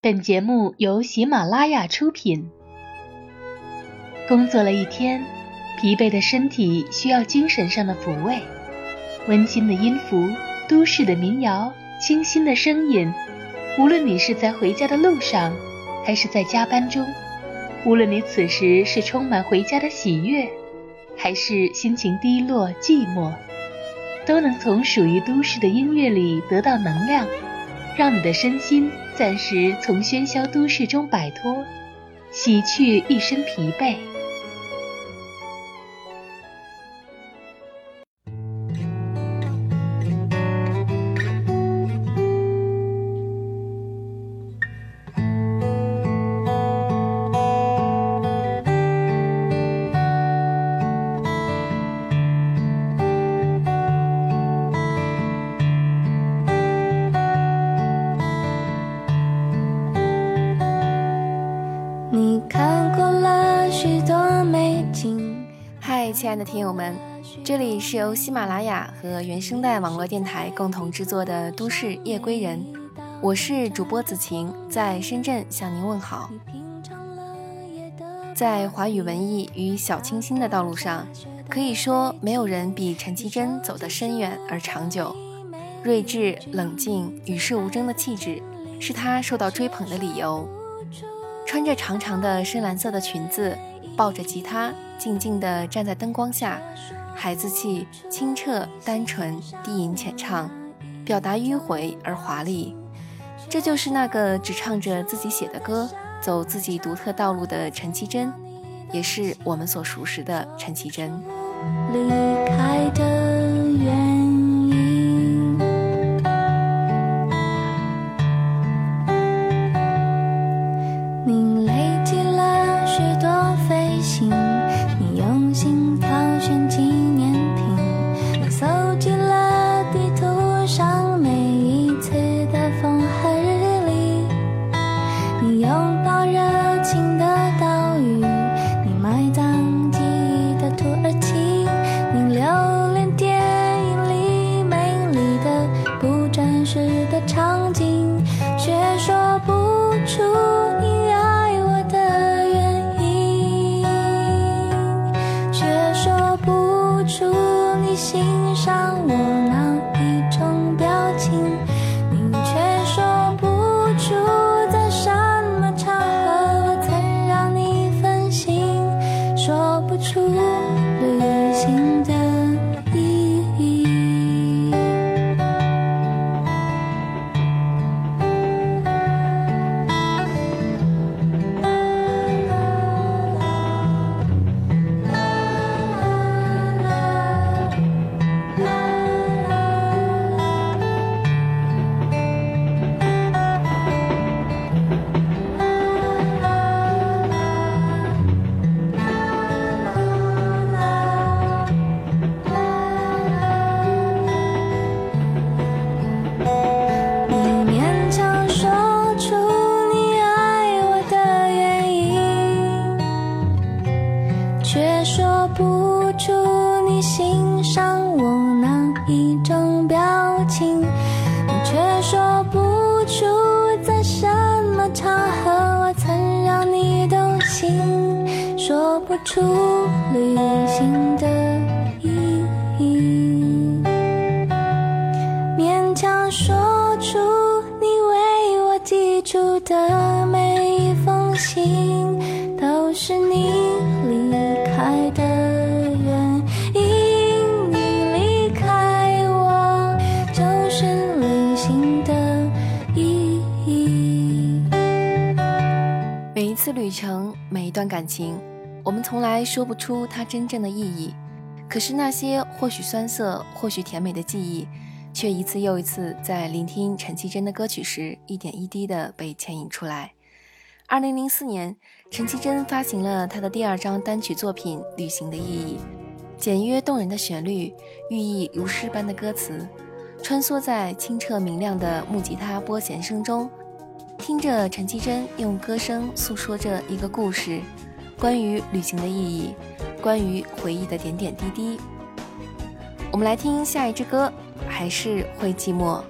本节目由喜马拉雅出品。工作了一天，疲惫的身体需要精神上的抚慰。温馨的音符，都市的民谣，清新的声音。无论你是在回家的路上，还是在加班中；无论你此时是充满回家的喜悦，还是心情低落寂寞，都能从属于都市的音乐里得到能量。让你的身心暂时从喧嚣都市中摆脱，洗去一身疲惫。的听友们，这里是由喜马拉雅和原声带网络电台共同制作的《都市夜归人》，我是主播子晴，在深圳向您问好。在华语文艺与小清新的道路上，可以说没有人比陈绮贞走得深远而长久。睿智、冷静、与世无争的气质，是她受到追捧的理由。穿着长长的深蓝色的裙子，抱着吉他。静静地站在灯光下，孩子气、清澈、单纯、低吟浅唱，表达迂回而华丽。这就是那个只唱着自己写的歌、走自己独特道路的陈绮贞，也是我们所熟识的陈绮贞。离开的次旅程，每一段感情。我们从来说不出它真正的意义，可是那些或许酸涩、或许甜美的记忆，却一次又一次在聆听陈绮贞的歌曲时，一点一滴地被牵引出来。二零零四年，陈绮贞发行了她的第二张单曲作品《旅行的意义》，简约动人的旋律，寓意如诗般的歌词，穿梭在清澈明亮的木吉他拨弦声中，听着陈绮贞用歌声诉说着一个故事。关于旅行的意义，关于回忆的点点滴滴，我们来听下一支歌，还是会寂寞。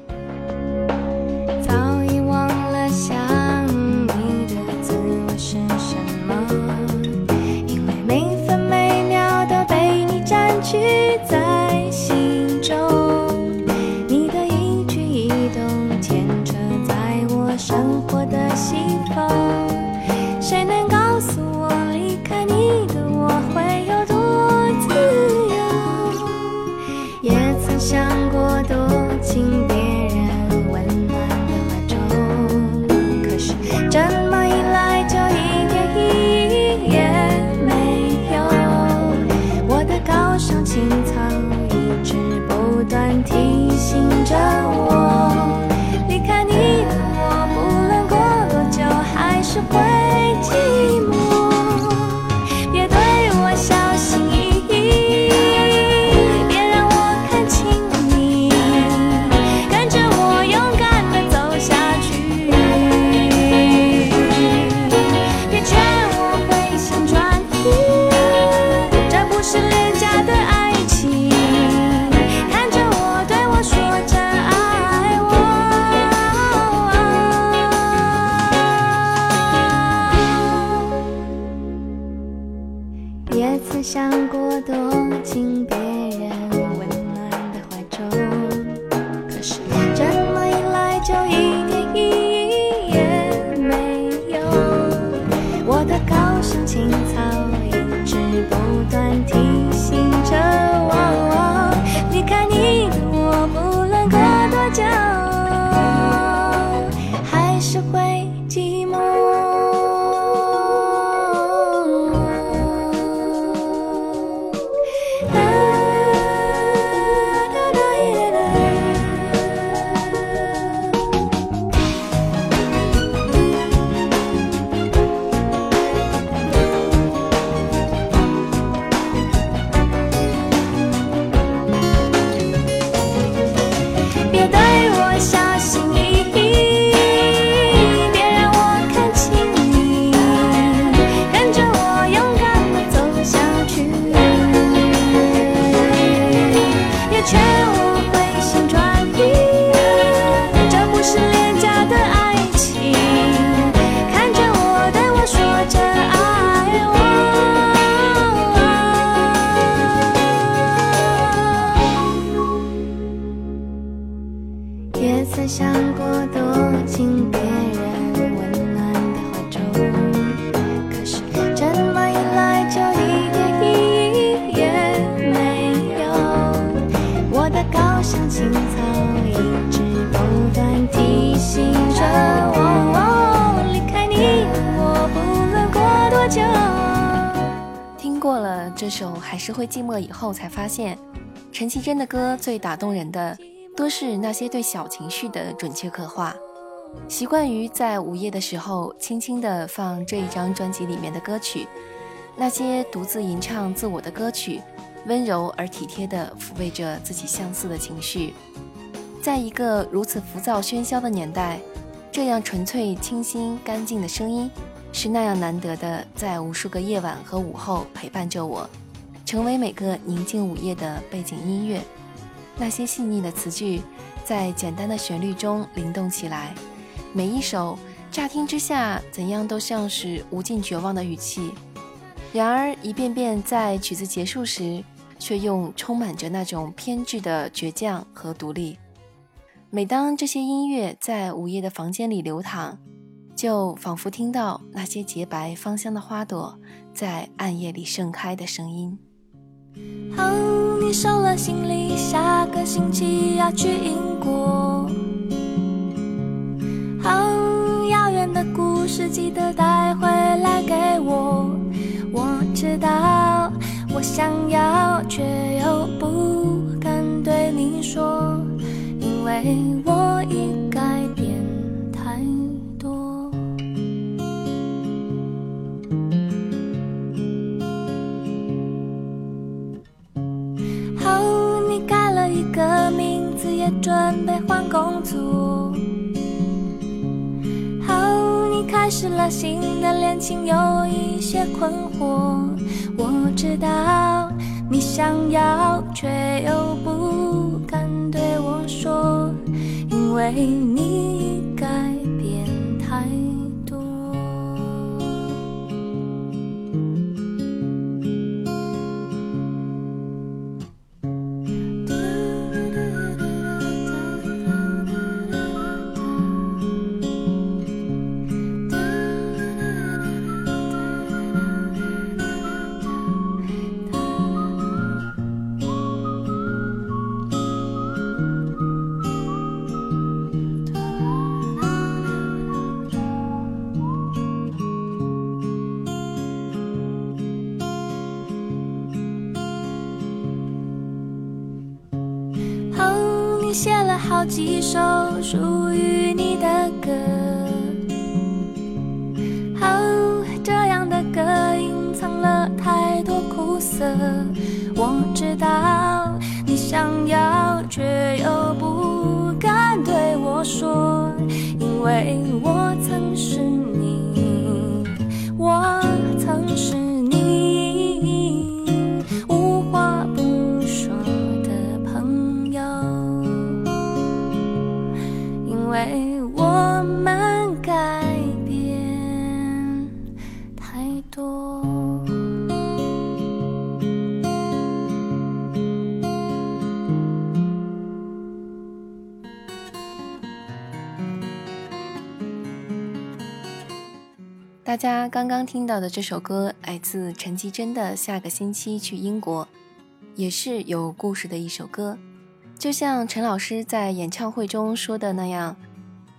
想过躲进别人温暖的怀中，可是这么一来就一点意义也没有。我的高尚情操一直不断提醒着我，离开你我不论过多久。听过了这首，还是会寂寞。以后才发现，陈绮贞的歌最打动人的。多是那些对小情绪的准确刻画。习惯于在午夜的时候轻轻地放这一张专辑里面的歌曲，那些独自吟唱自我的歌曲，温柔而体贴地抚慰着自己相似的情绪。在一个如此浮躁喧嚣的年代，这样纯粹、清新、干净的声音。是那样难得的，在无数个夜晚和午后陪伴着我，成为每个宁静午夜的背景音乐。那些细腻的词句，在简单的旋律中灵动起来，每一首乍听之下怎样都像是无尽绝望的语气，然而一遍遍在曲子结束时，却用充满着那种偏执的倔强和独立。每当这些音乐在午夜的房间里流淌。就仿佛听到那些洁白芳香的花朵在暗夜里盛开的声音。好，你收了行李，下个星期要去英国。好，遥远的故事记得带回来给我。我知道，我想要，却又不敢对你说，因为准备换工作，好，你开始了新的恋情，有一些困惑。我知道你想要，却又不敢对我说，因为你首刚刚听到的这首歌来自陈绮贞的《下个星期去英国》，也是有故事的一首歌。就像陈老师在演唱会中说的那样，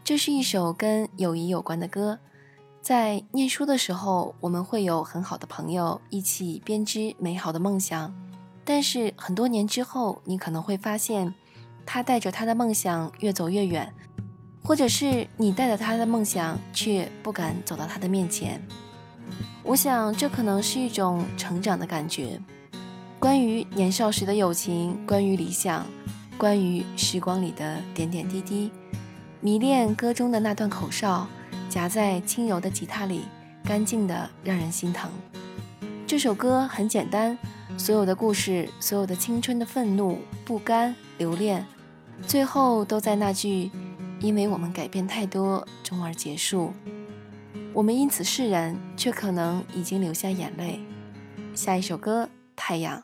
这是一首跟友谊有关的歌。在念书的时候，我们会有很好的朋友一起编织美好的梦想，但是很多年之后，你可能会发现，他带着他的梦想越走越远，或者是你带着他的梦想却不敢走到他的面前。我想，这可能是一种成长的感觉。关于年少时的友情，关于理想，关于时光里的点点滴滴，迷恋歌中的那段口哨。夹在轻柔的吉他里，干净的让人心疼。这首歌很简单，所有的故事，所有的青春的愤怒、不甘、留恋，最后都在那句“因为我们改变太多”终而结束。我们因此释然，却可能已经流下眼泪。下一首歌，《太阳》。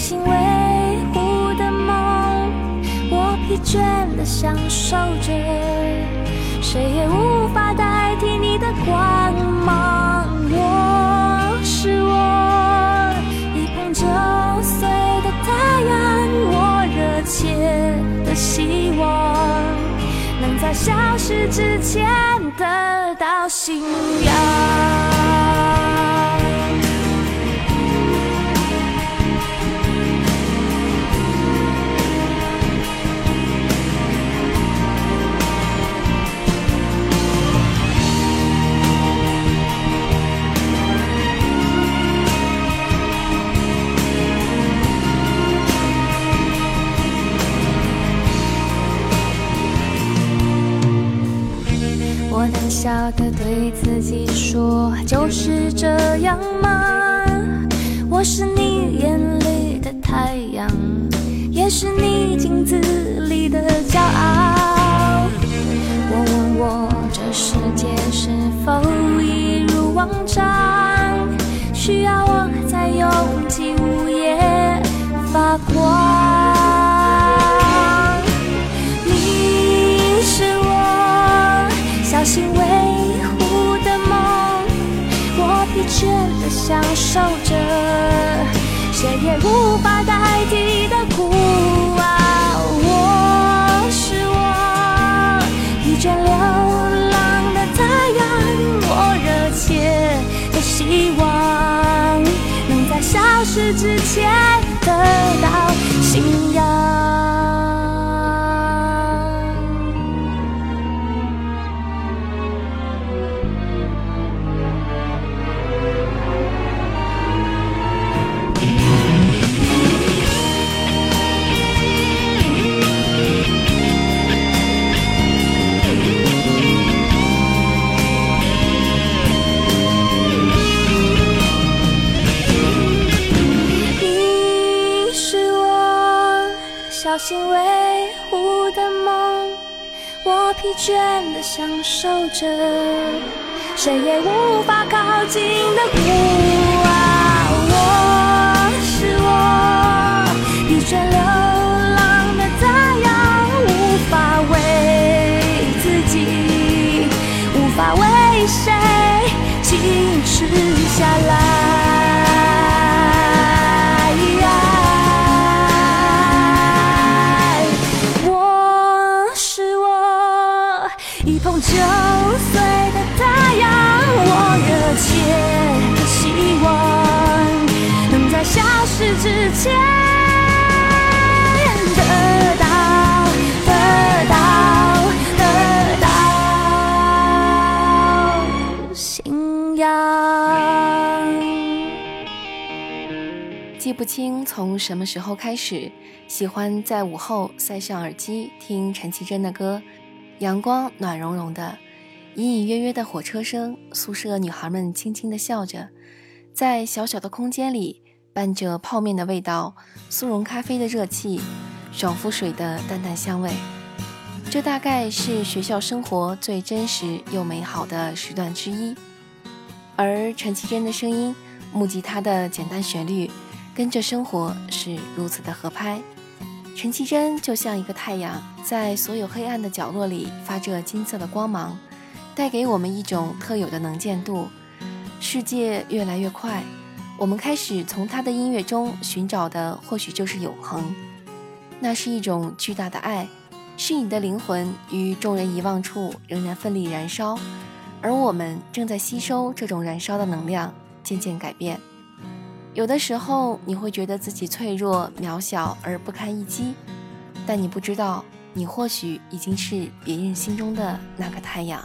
心维护的梦，我疲倦的享受着，谁也无法代替你的光芒。我是我一捧就碎的太阳，我热切的希望能在消失之前得到信仰。我胆小的对自己说，就是这样吗？我是你眼里的太阳，也是你镜子里的骄傲。我问我这世界是否一如往常，需要我在拥挤午夜发光。小心维护的梦，我疲倦的享受着，谁也无法代替的孤傲。我是我疲倦流浪的太阳，我热切的希望能在消失之前守着，谁也无法靠近的孤啊。我是我疲倦流浪的太阳，无法为自己，无法为谁坚持下来。不清从什么时候开始，喜欢在午后塞上耳机听陈绮贞的歌，阳光暖融融的，隐隐约约的火车声，宿舍女孩们轻轻的笑着，在小小的空间里，伴着泡面的味道，速溶咖啡的热气，爽肤水的淡淡香味，这大概是学校生活最真实又美好的时段之一。而陈绮贞的声音，木吉他的简单旋律。跟着生活是如此的合拍，陈绮贞就像一个太阳，在所有黑暗的角落里发着金色的光芒，带给我们一种特有的能见度。世界越来越快，我们开始从她的音乐中寻找的或许就是永恒。那是一种巨大的爱，是你的灵魂于众人遗忘处仍然奋力燃烧，而我们正在吸收这种燃烧的能量，渐渐改变。有的时候，你会觉得自己脆弱、渺小而不堪一击，但你不知道，你或许已经是别人心中的那个太阳。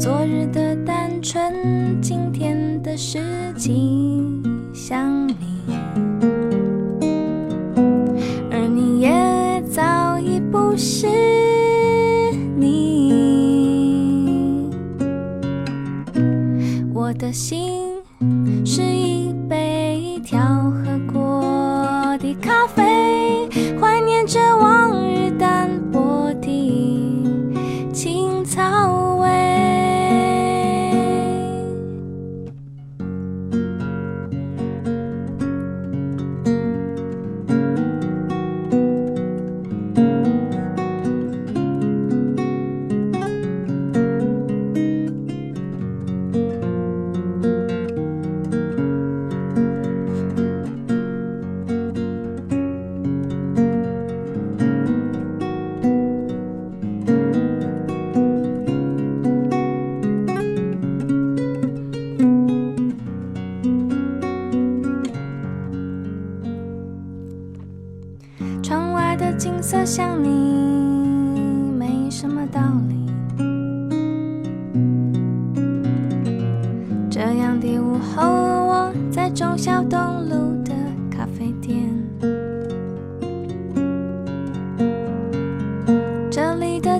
昨日的单纯，今天的事情想你，而你也早已不是你。我的心。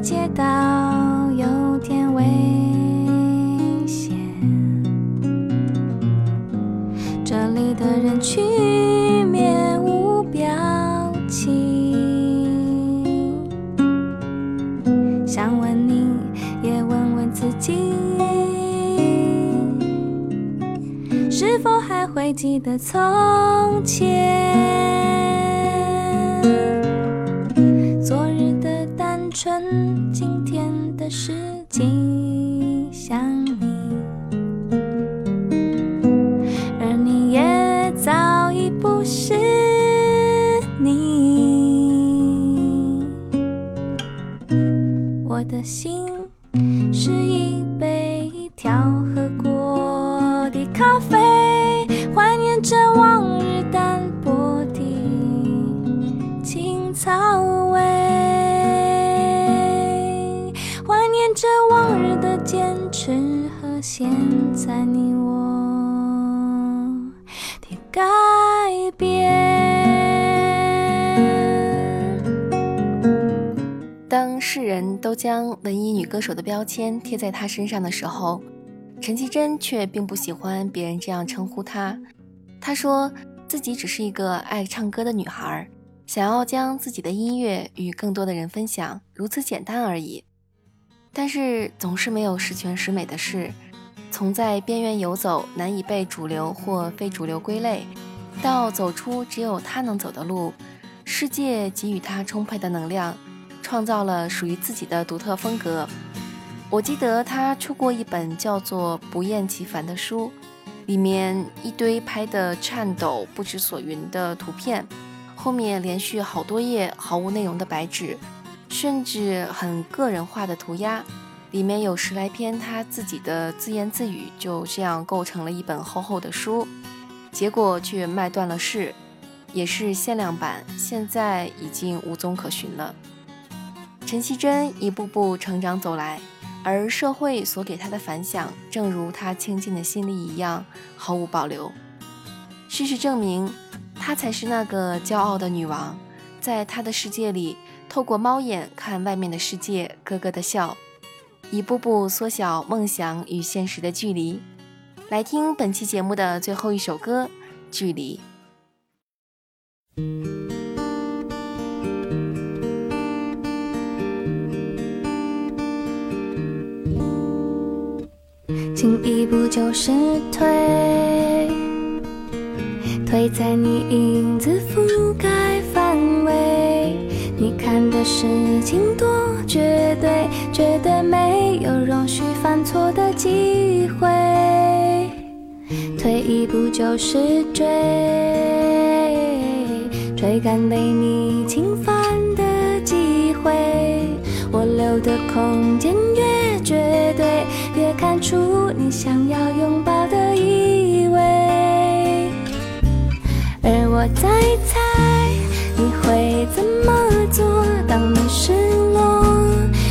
街道有点危险这里的人群面无表情想问你也问问自己是否还会记得从前昨日的春。今天的事情想你，而你也早已不是你。我的心是一杯调和过的咖啡，现在你我的改变。当世人都将文艺女歌手的标签贴在她身上的时候，陈绮贞却并不喜欢别人这样称呼她。她说自己只是一个爱唱歌的女孩，想要将自己的音乐与更多的人分享，如此简单而已。但是总是没有十全十美的事，从在边缘游走，难以被主流或非主流归类，到走出只有他能走的路，世界给予他充沛的能量。创造了属于自己的独特风格。我记得他出过一本叫做《不厌其烦》的书，里面一堆拍的颤抖、不知所云的图片，后面连续好多页毫无内容的白纸，甚至很个人化的涂鸦，里面有十来篇他自己的自言自语，就这样构成了一本厚厚的书。结果却卖断了市，也是限量版，现在已经无踪可寻了。陈绮贞一步步成长走来，而社会所给她的反响，正如她倾尽的心力一样，毫无保留。事实证明，她才是那个骄傲的女王，在她的世界里，透过猫眼看外面的世界，咯咯的笑，一步步缩小梦想与现实的距离。来听本期节目的最后一首歌《距离》。进一步就是退，退在你影子覆盖。看的事情多绝对，绝对没有容许犯错的机会。退一步就是追，追赶被你侵犯的机会。我留的空间越绝对，越看出你想要拥抱的意味。而我在猜你会怎么，当你失落，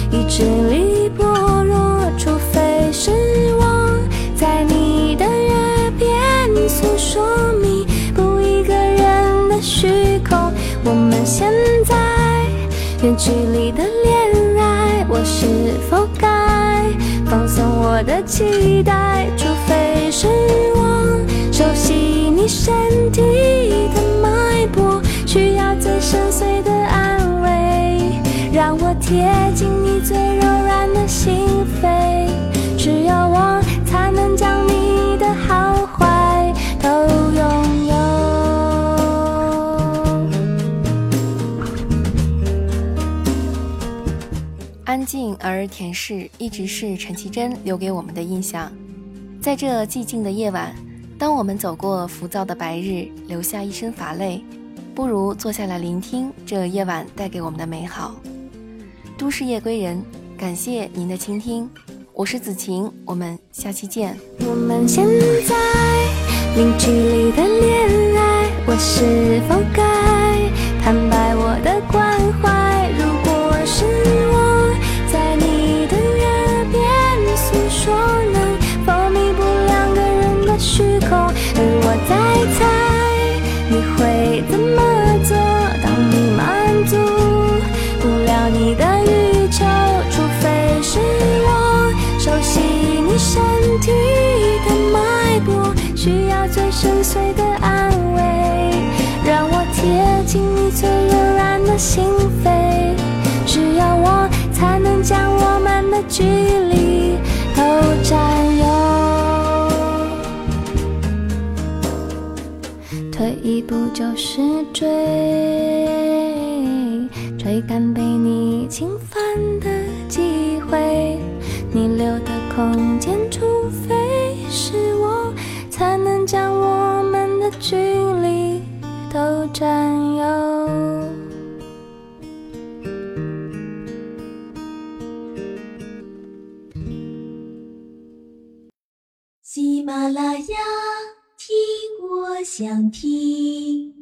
意志力薄弱，除非是我在你的耳边诉说弥补一个人的虚空。我们现在远距离的恋爱，我是否该放松我的期待？除非是我熟悉你身体的脉搏，需要最深邃的安，让我贴近你最柔软的心扉。只有我才能将你的好坏都拥有。安静而恬适，一直是陈绮贞留给我们的印象。在这寂静的夜晚，当我们走过浮躁的白日，留下一身乏累，不如坐下来聆听这夜晚带给我们的美好。都市夜归人，感谢您的倾听，我是子晴，我们下期见。我们现在零距离的恋爱，我是否该坦白我的关怀？如果是最深邃的安慰，让我贴近你最柔软的心扉。只有我才能将我们的距离都占有。退一步就是追，追赶被你侵犯的机会。你留的空间，距离都占有。喜马拉雅，听我想听。